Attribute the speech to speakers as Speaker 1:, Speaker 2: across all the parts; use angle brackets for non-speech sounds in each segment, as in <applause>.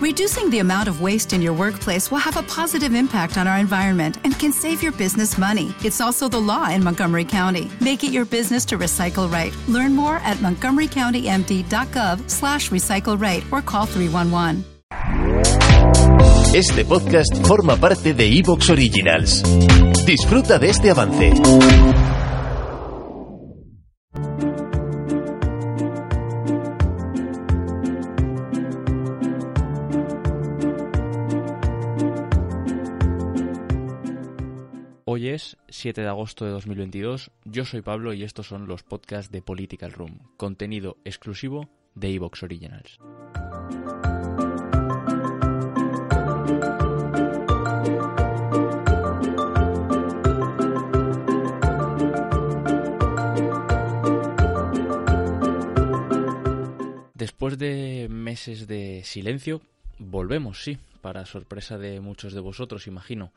Speaker 1: Reducing the amount of waste in your workplace will have a positive impact on our environment and can save your business money. It's also the law in Montgomery County. Make it your business to recycle right. Learn more at montgomerycountymd.gov slash recycle right or call 311.
Speaker 2: Este podcast forma parte de Evox Originals. Disfruta de este avance.
Speaker 3: 7 de agosto de 2022, yo soy Pablo y estos son los podcasts de Political Room, contenido exclusivo de Evox Originals. Después de meses de silencio, volvemos, sí, para sorpresa de muchos de vosotros, imagino.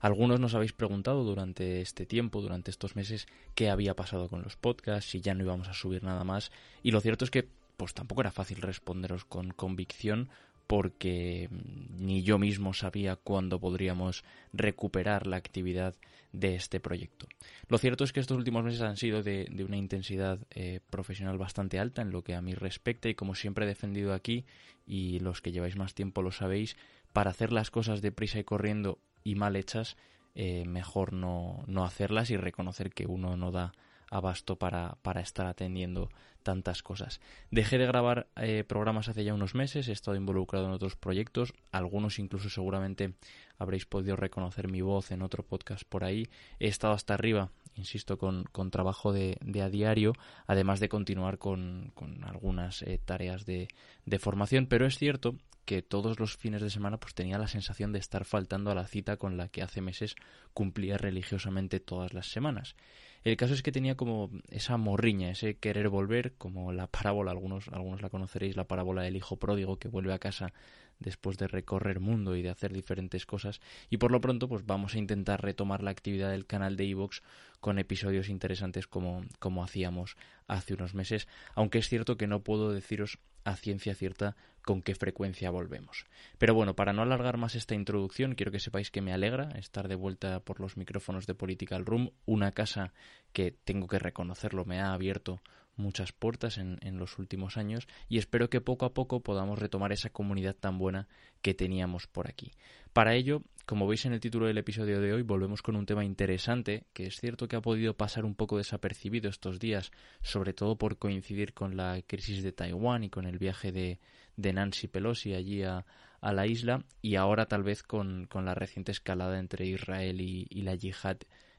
Speaker 3: Algunos nos habéis preguntado durante este tiempo, durante estos meses, qué había pasado con los podcasts, si ya no íbamos a subir nada más. Y lo cierto es que pues tampoco era fácil responderos con convicción porque ni yo mismo sabía cuándo podríamos recuperar la actividad de este proyecto. Lo cierto es que estos últimos meses han sido de, una intensidad eh, profesional bastante alta en lo que a mí respecta y como siempre he defendido aquí y los que lleváis más tiempo lo sabéis, para hacer las cosas deprisa y corriendo y mal hechas, eh, mejor no, no hacerlas y reconocer que uno no da abasto para, para estar atendiendo tantas cosas. Dejé de grabar eh, programas hace ya unos meses, he estado involucrado en otros proyectos, algunos incluso seguramente habréis podido reconocer mi voz en otro podcast por ahí. He estado hasta arriba, insisto, con, con trabajo de, de, a diario, además de continuar con, con algunas eh, tareas de, de formación, pero es cierto que todos los fines de semana pues tenía la sensación de estar faltando a la cita con la que hace meses cumplía religiosamente todas las semanas. El caso es que tenía como esa morriña, ese querer volver, como la parábola, algunos, algunos la conoceréis, la parábola del hijo pródigo que vuelve a casa después de recorrer mundo y de hacer diferentes cosas. Y por lo pronto, pues vamos a intentar retomar la actividad del canal de Evox con episodios interesantes como, como hacíamos hace unos meses, aunque es cierto que no puedo deciros a ciencia cierta con qué frecuencia volvemos. Pero bueno, para no alargar más esta introducción, quiero que sepáis que me alegra estar de vuelta por los micrófonos de Political Room, una casa que tengo que reconocerlo, me ha abierto muchas puertas en, en, los últimos años y espero que poco a poco podamos retomar esa comunidad tan buena que teníamos por aquí. Para ello, como veis en el título del episodio de hoy, volvemos con un tema interesante que es cierto que ha podido pasar un poco desapercibido estos días, sobre todo por coincidir con la crisis de Taiwán y con el viaje de, de Nancy Pelosi allí a, la isla y ahora tal vez con, con la reciente escalada entre Israel y, y la yihad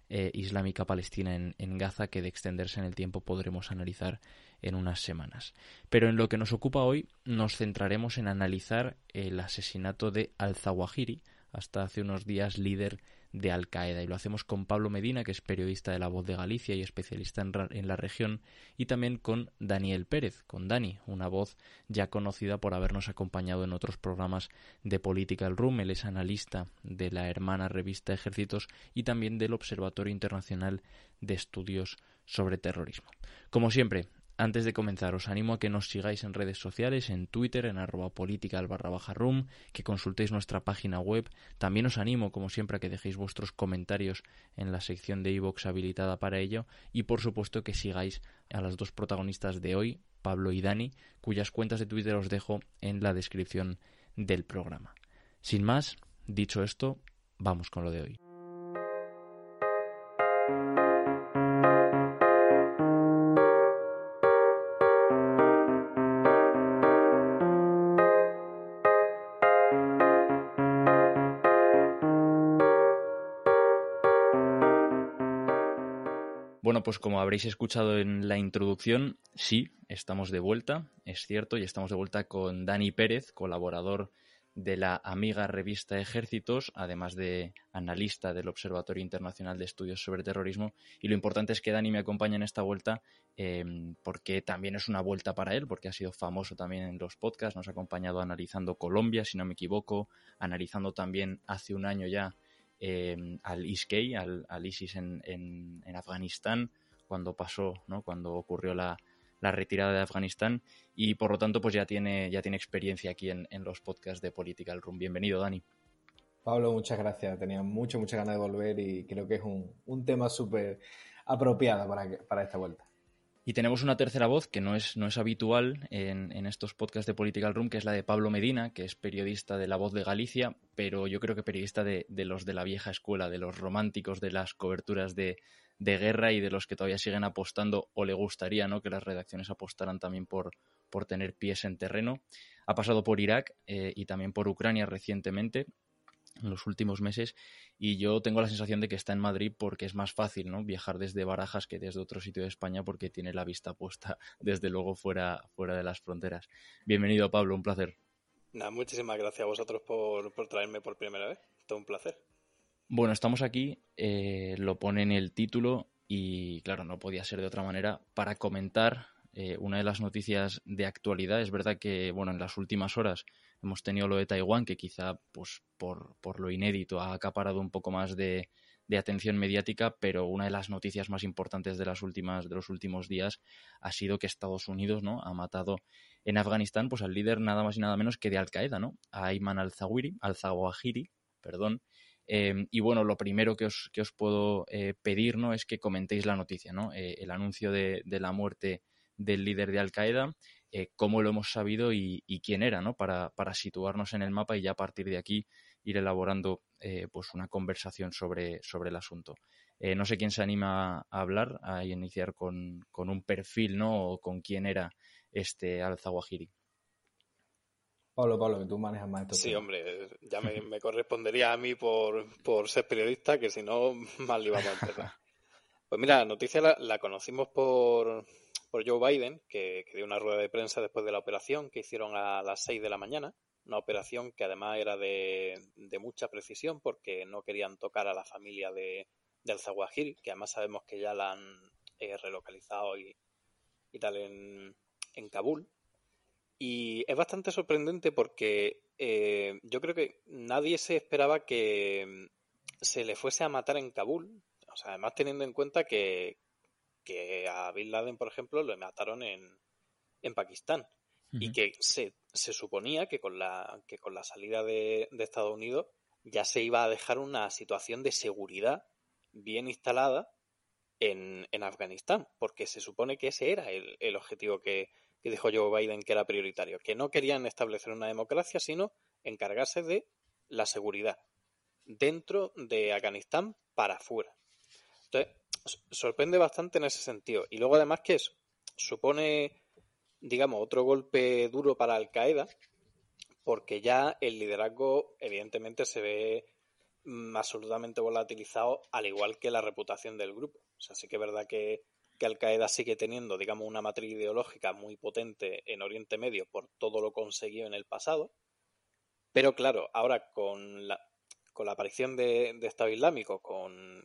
Speaker 3: eh, islámica palestina en, en, Gaza que de extenderse en el tiempo podremos analizar en unas semanas. Pero en lo que nos ocupa hoy nos centraremos en analizar el asesinato de al-Zawahiri, hasta hace unos días líder de Al Qaeda y lo hacemos con Pablo Medina, que es periodista de La Voz de Galicia y especialista en, en, la región, y también con Daniel Pérez, con Dani, una voz ya conocida por habernos acompañado en otros programas de Political Room. Él es analista de la hermana revista Ejércitos y también del Observatorio Internacional de Estudios sobre Terrorismo. Como siempre, antes de comenzar, os animo a que nos sigáis en redes sociales, en Twitter, en arroba political barra baja room, que consultéis nuestra página web. También os animo, como siempre, a que dejéis vuestros comentarios en la sección de iVoox habilitada para ello. Y por supuesto que sigáis a las dos protagonistas de hoy, Pablo y Dani, cuyas cuentas de Twitter os dejo en la descripción del programa. Sin más, dicho esto, vamos con lo de hoy. Bueno, pues como habréis escuchado en la introducción, sí, estamos de vuelta, es cierto, y estamos de vuelta con Dani Pérez, colaborador de la amiga revista Ejércitos, además de analista del Observatorio Internacional de Estudios sobre Terrorismo. Y lo importante es que Dani me acompaña en esta vuelta eh, porque también es una vuelta para él, porque ha sido famoso también en los podcasts, nos ha acompañado analizando Colombia, si no me equivoco, analizando también hace un año ya eh, al ISK, al, ISIS en, en, en, Afganistán, cuando pasó, ¿no? cuando ocurrió la, la retirada de Afganistán y por lo tanto pues ya tiene, ya tiene experiencia aquí en, los podcasts de Political Room. Bienvenido, Dani.
Speaker 4: Pablo, muchas gracias. Tenía mucho, muchas ganas de volver y creo que es un, tema súper apropiado para, para esta vuelta.
Speaker 3: Y tenemos una tercera voz que no es, no es habitual en, estos podcasts de Political Room, que es la de Pablo Medina, que es periodista de La Voz de Galicia, pero yo creo que periodista de, los de la vieja escuela, de los románticos de las coberturas de, guerra y de los que todavía siguen apostando o le gustaría ¿no? que las redacciones apostaran también por, por tener pies en terreno. Ha pasado por Irak eh, y también por Ucrania recientemente en los últimos meses y yo tengo la sensación de que está en Madrid porque es más fácil ¿no? viajar desde Barajas que desde otro sitio de España porque tiene la vista puesta <laughs> desde luego fuera, fuera de las fronteras. Bienvenido Pablo, un placer.
Speaker 5: muchísimas gracias a vosotros por, traerme por primera vez. Todo un placer.
Speaker 3: Bueno, estamos aquí, eh, lo pone en el título y claro, no podía ser de otra manera para comentar eh, una de las noticias de actualidad. Es verdad que, bueno, en las últimas horas Hemos tenido lo de Taiwán, que quizá pues, por, por lo inédito ha acaparado un poco más de, de atención mediática, pero una de las noticias más importantes de las últimas de los últimos días ha sido que Estados Unidos, ¿no? ha matado en Afganistán pues al líder nada más y nada menos que de Al Qaeda, ¿no? A Ayman al-Zawahiri, al-Zawahiri, perdón. Em, y bueno, lo primero que os, que os puedo eh, pedir, ¿no? es que comentéis la noticia, ¿no? Eh, el anuncio de, de la muerte del líder de Al Qaeda eh, cómo lo hemos sabido y, quién era, ¿no? Para, situarnos en el mapa y ya a partir de aquí ir elaborando eh, pues una conversación sobre, sobre el asunto. Eh, no sé quién se anima a hablar, a iniciar con, un perfil, ¿no? O con quién era este Al-Zawahiri.
Speaker 4: Pablo, Pablo, que tú manejas más esto.
Speaker 5: Sí, hombre, ya <laughs> me, correspondería a mí por, ser periodista, que si no, <laughs> mal le íbamos a empezar. <laughs> Pues mira, la noticia la conocimos por, por Joe Biden, que, dio una rueda de prensa después de la operación que hicieron a las 6 de la mañana. Una operación que además era de, mucha precisión porque no querían tocar a la familia de, del Zawahiri, que además sabemos que ya la han eh, relocalizado y, tal en, en, Kabul. Y es bastante sorprendente porque eh, yo creo que nadie se esperaba que se le fuese a matar en Kabul. O sea, además teniendo en cuenta que, que a Bin Laden, por ejemplo, lo mataron en, en Pakistán. Y que se, se, suponía que con la, que con la salida de, Estados Unidos ya se iba a dejar una situación de seguridad bien instalada en, en Afganistán, porque se supone que ese era el, el objetivo que, que, dijo Joe Biden que era prioritario, que no querían establecer una democracia, sino encargarse de la seguridad dentro de Afganistán para afuera. Entonces, sorprende bastante en ese sentido. Y luego además que supone, digamos, otro golpe duro para Al Qaeda, porque ya el liderazgo evidentemente se ve absolutamente volatilizado, al igual que la reputación del grupo. O sea, sí que es verdad que, que Al Qaeda sigue teniendo, digamos, una matriz ideológica muy potente en Oriente Medio por todo lo conseguido en el pasado. Pero claro, ahora con la, con la aparición de, de Estado Islámico, con,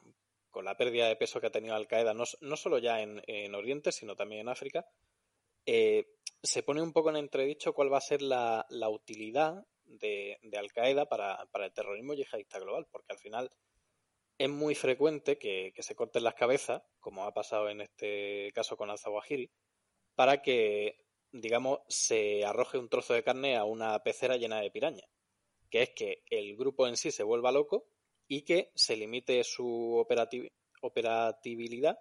Speaker 5: con la pérdida de peso que ha tenido Al Qaeda, no, solo ya en, Oriente, sino también en África, eh, se pone un poco en entredicho cuál va a ser la, utilidad de, Al Qaeda para, el terrorismo yihadista global, porque al final es muy frecuente que, se corten las cabezas, como ha pasado en este caso con Al-Zawahiri, para que, digamos, se arroje un trozo de carne a una pecera llena de piraña, que es que el grupo en sí se vuelva loco y que se limite su operatividad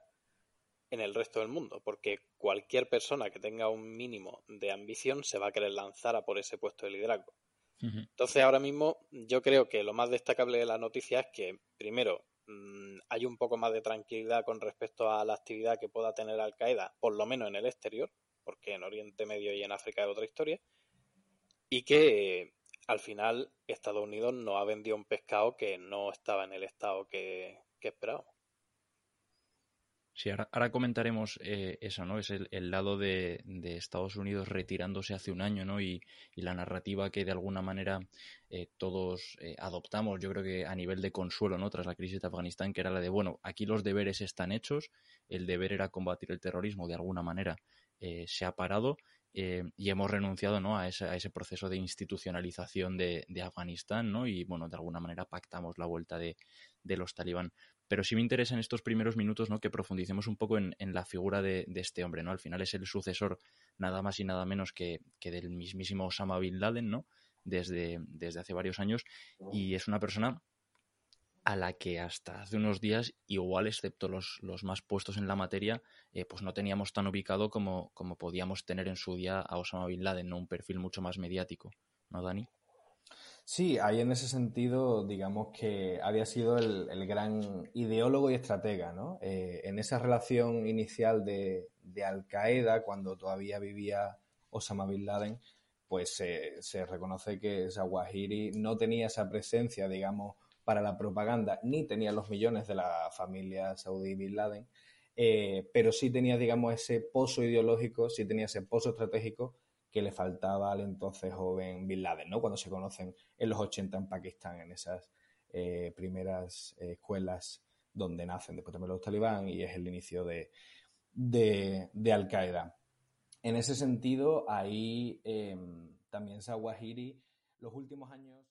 Speaker 5: en el resto del mundo, porque cualquier persona que tenga un mínimo de ambición se va a querer lanzar a por ese puesto de liderazgo. Entonces, ahora mismo yo creo que lo más destacable de la noticia es que, primero, mm, hay un poco más de tranquilidad con respecto a la actividad que pueda tener Al Qaeda, por lo menos en el exterior, porque en Oriente Medio y en África es otra historia, y que al final Estados Unidos no ha vendido un pescado que no estaba en el estado que, que esperábamos.
Speaker 3: Sí, ahora, comentaremos eh, eso, ¿no? Es el, lado de, Estados Unidos retirándose hace un año, ¿no? Y, la narrativa que de alguna manera eh, todos eh, adoptamos, yo creo que a nivel de consuelo, ¿no? Tras la crisis de Afganistán, que era la de, bueno, aquí los deberes están hechos, el deber era combatir el terrorismo, de alguna manera se ha parado eh, y hemos renunciado ¿no? a, ese, a, ese, proceso de institucionalización de, Afganistán ¿no? y bueno, de alguna manera pactamos la vuelta de, los talibán. pero sí me interesa en estos primeros minutos ¿no? que profundicemos un poco en, la figura de, este hombre. ¿no? Al final es el sucesor nada más y nada menos que, del mismísimo Osama Bin Laden, ¿no? desde, desde hace varios años, y es una persona a la que hasta hace unos días, igual excepto los, los más puestos en la materia, eh, pues no teníamos tan ubicado como, como podíamos tener en su día a Osama Bin Laden, ¿no? un perfil mucho más mediático, ¿no, Dani?
Speaker 4: Sí, ahí en ese sentido, digamos que había sido el, gran ideólogo y estratega, ¿no? Eh, en esa relación inicial de, Al Qaeda, cuando todavía vivía Osama Bin Laden, pues se reconoce que Zawahiri no tenía esa presencia, digamos, para la propaganda, ni tenía los millones de la familia saudí Bin Laden, eh, pero sí tenía, digamos, ese pozo ideológico, sí tenía ese pozo estratégico que le faltaba al entonces joven Bin Laden, ¿no? Cuando se conocen en los 80 en Pakistán, en esas eh, primeras eh, escuelas donde nacen después también los talibán y es el inicio de, de, Al Qaeda. En ese sentido, ahí em, también Zawahiri, los últimos años